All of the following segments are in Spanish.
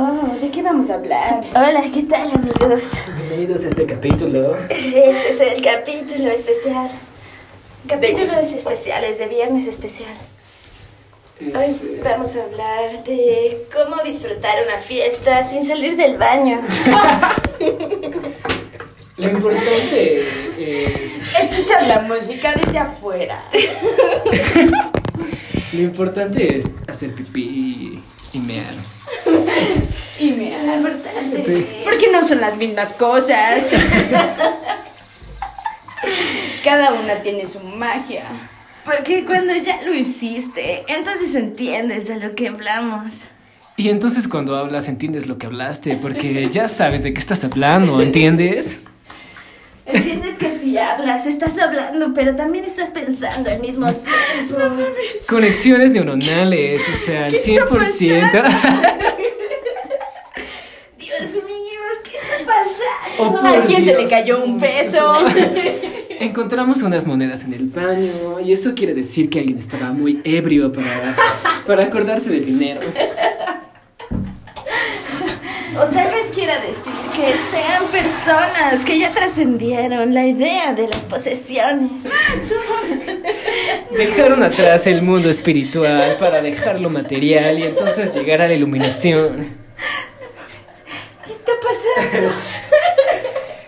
Oh, ¿de qué vamos a hablar? Hola, ¿qué tal amigos? Bienvenidos a este capítulo. Este es el capítulo especial. Capítulos especiales de Viernes Especial. Hoy Este, vamos a hablar de cómo disfrutar una fiesta sin salir del baño. Lo importante es. Escuchar la música desde afuera. Lo importante es hacer pipí y, y mear. Y me Sí. Porque no son las mismas cosas. Cada una tiene su magia. Porque cuando ya lo hiciste, entonces entiendes de lo que hablamos. Y entonces cuando hablas entiendes lo que hablaste, porque ya sabes de qué estás hablando, ¿entiendes? Entiendes que si hablas, estás hablando, pero también estás pensando al mismo tiempo. Conexiones neuronales, o sea, al 100%. Dios mío, ¿qué está pasando? Oh, ¿A quién se le cayó un peso? Encontramos unas monedas en el baño y eso quiere decir que alguien estaba muy ebrio para, para acordarse del dinero. O tal vez quiera decir que sean personas que ya trascendieron la idea de las posesiones. Dejaron atrás el mundo espiritual para dejar lo material y entonces llegar a la iluminación.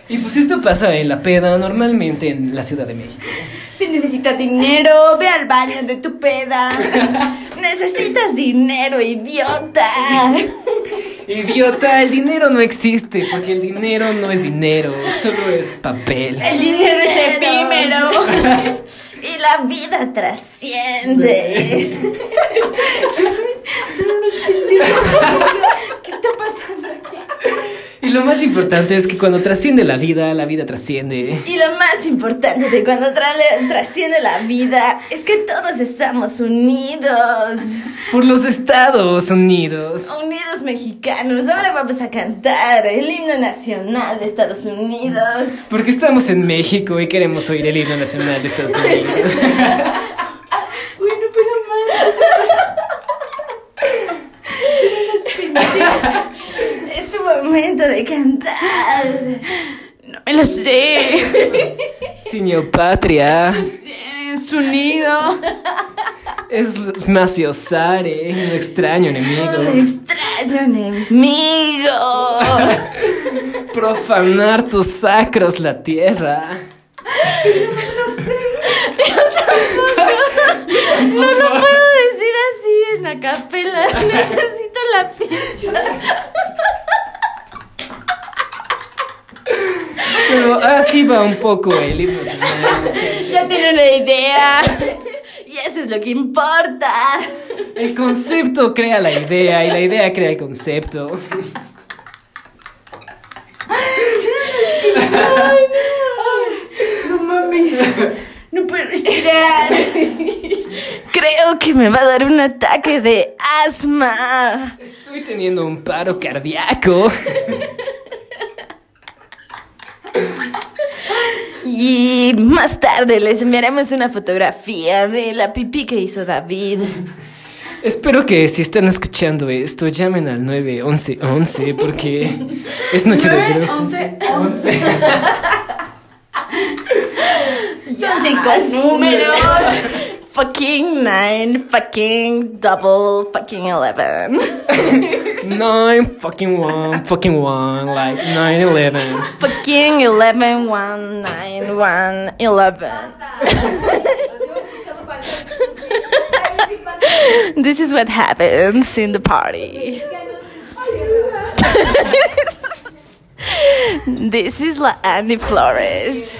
Y pues esto pasa en la peda, normalmente en la Ciudad de México. Si necesitas dinero, ve al baño de tu peda. Necesitas dinero, idiota. Idiota, el dinero no existe porque el dinero no es dinero, solo es papel. El dinero es efímero. Y la vida trasciende. Son unos pendejos. ¿Qué está pasando lo más importante es que cuando trasciende la vida, la vida trasciende. Y lo más importante de cuando tra- trasciende la vida es que todos estamos unidos. Por los Estados Unidos. Unidos mexicanos. Ahora vamos a cantar el himno nacional de Estados Unidos. Porque estamos en México y queremos oír el himno nacional de Estados Unidos. Uy, no puedo más. Son unos pendejos. Es tu momento de cantar. No me lo sé. Señor Patria, Es unido. es Maciosare, un extraño Un enemigo. extraño enemigo. Profanar tus sacros la tierra. No lo puedo decir así en la capela. Necesito la pista. Pero así va un poco el himno. Ya tiene una idea. Y eso es lo que importa. El concepto crea la idea y la idea crea el concepto. No mames. No puedo respirar. Creo que me va a dar un ataque de asma. Estoy teniendo un paro cardíaco. Y más tarde les enviaremos una fotografía de la pipí que hizo David. Espero que si están escuchando esto llamen al 91111 porque es noche de once, 11. Son cinco números. Fucking nine, fucking double, fucking eleven. Nine fucking one, fucking one, like 911. fucking eleven, one, nine, one, eleven. This is what happens in the party. This is la Andy Flores.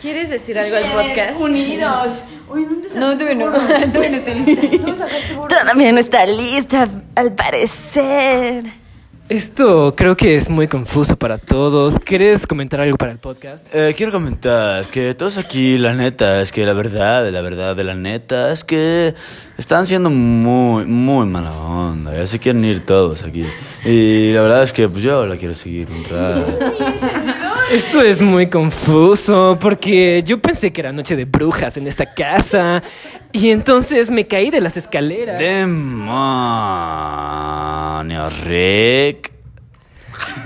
¿Quieres decir algo al podcast? Unidos. Uy, ¿dónde No, todavía no. Todavía no estoy lista. ¿Dónde sacaste burro? Todavía no está lista, al parecer. Esto creo que es muy confuso para todos. ¿Quieres comentar algo para el podcast? Eh, quiero comentar que todos aquí, la neta, es que la verdad, la verdad de la neta, es que están siendo muy, muy mala onda. Ya se quieren ir todos aquí. Y la verdad es que pues yo la quiero seguir un rato. Esto es muy confuso porque yo pensé que era noche de brujas en esta casa y entonces me caí de las escaleras. Rick.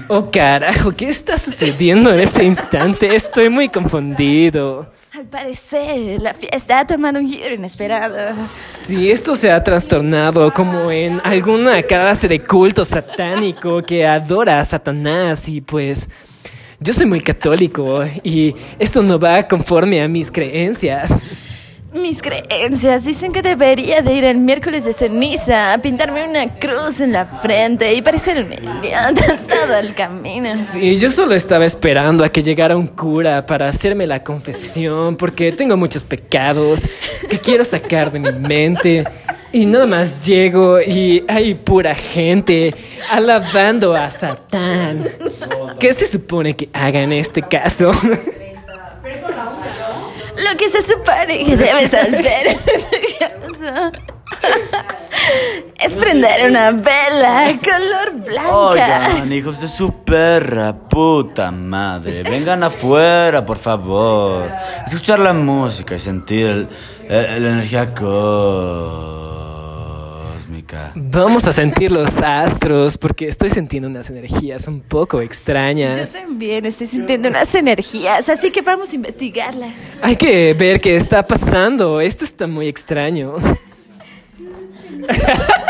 Oh carajo, ¿qué está sucediendo en este instante? Estoy muy confundido. Al parecer, la fiesta ha tomado un giro inesperado. Sí, esto se ha trastornado como en alguna clase de culto satánico que adora a Satanás y pues yo soy muy católico y esto no va conforme a mis creencias. Mis creencias dicen que debería de ir el miércoles de ceniza a pintarme una cruz en la frente y parecer un idiota todo el camino. Sí, yo solo estaba esperando a que llegara un cura para hacerme la confesión porque tengo muchos pecados que quiero sacar de mi mente. Y nada más llego y hay pura gente alabando a Satán. ¿Qué se supone que haga en este caso? Lo que se supone que debes hacer este es prender una vela color blanca. Oigan, hijos de su perra, puta madre. Vengan afuera, por favor. Escuchar la música y sentir el- el- la energía cósmica. Vamos a sentir los astros porque estoy sintiendo unas energías un poco Yo extrañas. también estoy sintiendo unas energías, así que vamos a investigarlas. Hay que ver qué está pasando. Esto está muy extraño.